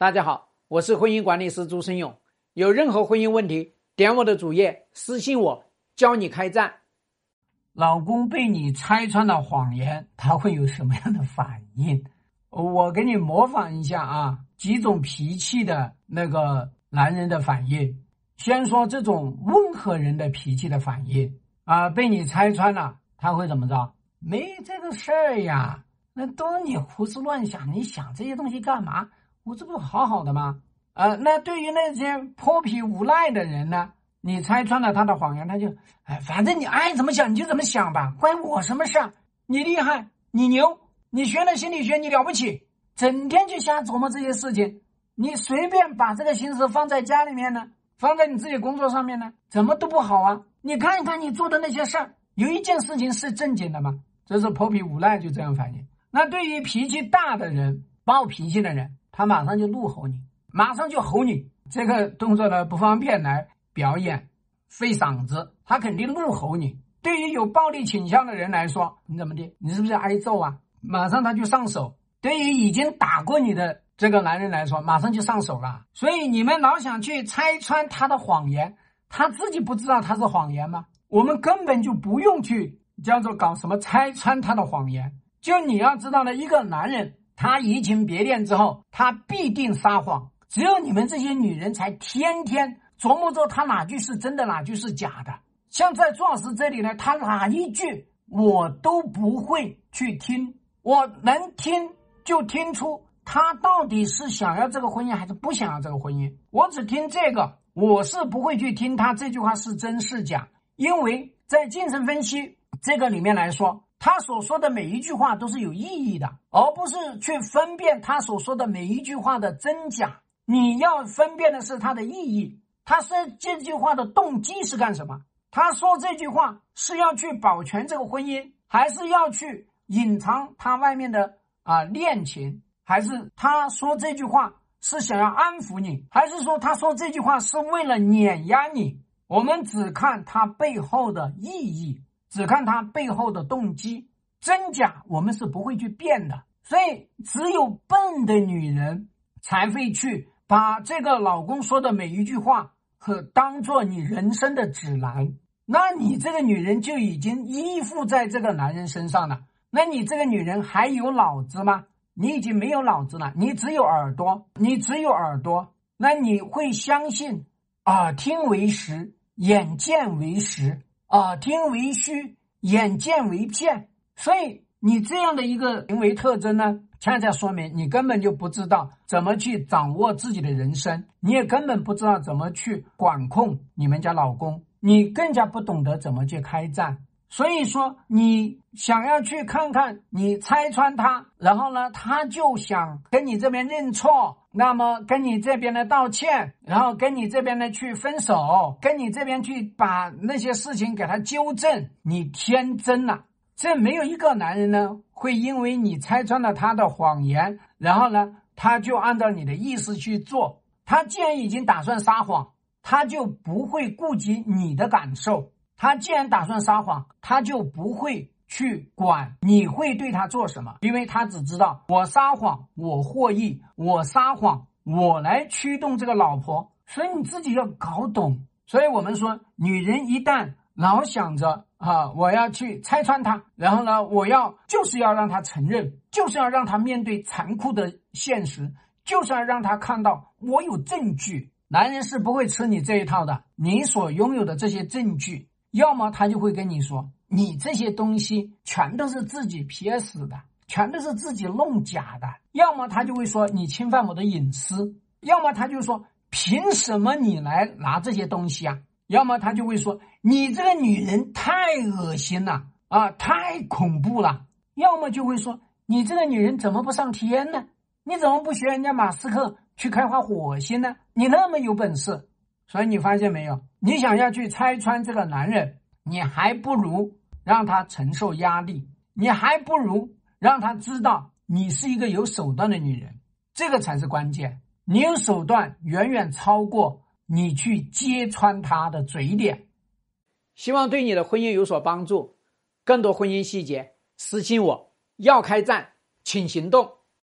大家好，我是婚姻管理师朱生勇。有任何婚姻问题，点我的主页私信我，教你开战。老公被你拆穿了谎言，他会有什么样的反应？我给你模仿一下啊，几种脾气的那个男人的反应。先说这种温和人的脾气的反应啊，被你拆穿了，他会怎么着？没这个事儿呀，那都是你胡思乱想，你想这些东西干嘛？我这不好好的吗？呃，那对于那些泼皮无赖的人呢？你拆穿了他的谎言，他就哎，反正你爱怎么想你就怎么想吧，关我什么事？你厉害，你牛，你学了心理学，你了不起，整天就瞎琢磨这些事情。你随便把这个心思放在家里面呢，放在你自己工作上面呢，怎么都不好啊！你看一看你做的那些事儿，有一件事情是正经的吗？这是泼皮无赖就这样反应。那对于脾气大的人、暴脾气的人。他马上就怒吼你，马上就吼你。这个动作呢不方便来表演，费嗓子。他肯定怒吼你。对于有暴力倾向的人来说，你怎么的？你是不是挨揍啊？马上他就上手。对于已经打过你的这个男人来说，马上就上手了。所以你们老想去拆穿他的谎言，他自己不知道他是谎言吗？我们根本就不用去叫做搞什么拆穿他的谎言。就你要知道呢，一个男人。他移情别恋之后，他必定撒谎。只有你们这些女人才天天琢磨着他哪句是真的，哪句是假的。像在壮士这里呢，他哪一句我都不会去听，我能听就听出他到底是想要这个婚姻还是不想要这个婚姻。我只听这个，我是不会去听他这句话是真是假，因为在精神分析这个里面来说。他所说的每一句话都是有意义的，而不是去分辨他所说的每一句话的真假。你要分辨的是他的意义，他说这句话的动机是干什么？他说这句话是要去保全这个婚姻，还是要去隐藏他外面的啊恋情？还是他说这句话是想要安抚你？还是说他说这句话是为了碾压你？我们只看他背后的意义。只看他背后的动机，真假我们是不会去变的。所以，只有笨的女人才会去把这个老公说的每一句话和当做你人生的指南。那你这个女人就已经依附在这个男人身上了。那你这个女人还有脑子吗？你已经没有脑子了，你只有耳朵，你只有耳朵。那你会相信耳听为实，眼见为实。耳听为虚，眼见为骗，所以你这样的一个行为特征呢，恰恰说明你根本就不知道怎么去掌握自己的人生，你也根本不知道怎么去管控你们家老公，你更加不懂得怎么去开战。所以说，你想要去看看，你拆穿他，然后呢，他就想跟你这边认错，那么跟你这边的道歉，然后跟你这边的去分手，跟你这边去把那些事情给他纠正。你天真了，这没有一个男人呢会因为你拆穿了他的谎言，然后呢，他就按照你的意思去做。他既然已经打算撒谎，他就不会顾及你的感受。他既然打算撒谎，他就不会去管你会对他做什么，因为他只知道我撒谎我获益，我撒谎我来驱动这个老婆，所以你自己要搞懂。所以我们说，女人一旦老想着啊，我要去拆穿他，然后呢，我要就是要让他承认，就是要让他面对残酷的现实，就是要让他看到我有证据。男人是不会吃你这一套的，你所拥有的这些证据。要么他就会跟你说，你这些东西全都是自己 PS 的，全都是自己弄假的；要么他就会说你侵犯我的隐私；要么他就说凭什么你来拿这些东西啊？要么他就会说你这个女人太恶心了啊，太恐怖了；要么就会说你这个女人怎么不上天呢？你怎么不学人家马斯克去开发火星呢？你那么有本事。所以你发现没有？你想要去拆穿这个男人，你还不如让他承受压力，你还不如让他知道你是一个有手段的女人，这个才是关键。你有手段远远超过你去揭穿他的嘴脸。希望对你的婚姻有所帮助。更多婚姻细节私信我。要开战，请行动。